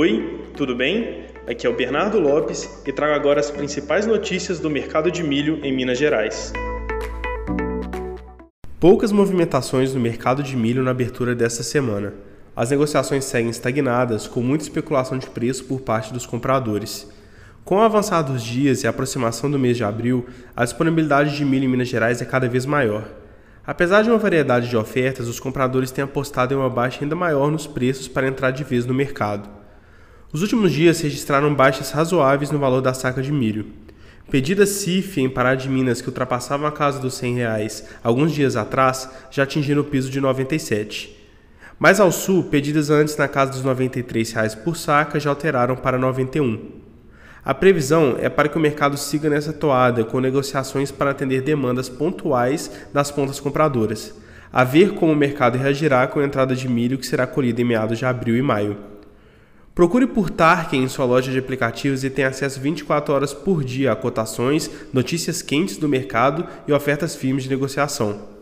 Oi, tudo bem? Aqui é o Bernardo Lopes e trago agora as principais notícias do mercado de milho em Minas Gerais. Poucas movimentações no mercado de milho na abertura desta semana. As negociações seguem estagnadas, com muita especulação de preço por parte dos compradores. Com o avançar dos dias e a aproximação do mês de abril, a disponibilidade de milho em Minas Gerais é cada vez maior. Apesar de uma variedade de ofertas, os compradores têm apostado em uma baixa ainda maior nos preços para entrar de vez no mercado. Os últimos dias registraram baixas razoáveis no valor da saca de milho. Pedidas CIF em Pará de Minas que ultrapassavam a casa dos 100 reais alguns dias atrás já atingiram o piso de 97. Mais ao sul, pedidas antes na casa dos 93 reais por saca já alteraram para 91. A previsão é para que o mercado siga nessa toada, com negociações para atender demandas pontuais das pontas compradoras. A ver como o mercado reagirá com a entrada de milho que será colhida em meados de abril e maio. Procure por Tarkin em sua loja de aplicativos e tenha acesso 24 horas por dia a cotações, notícias quentes do mercado e ofertas firmes de negociação.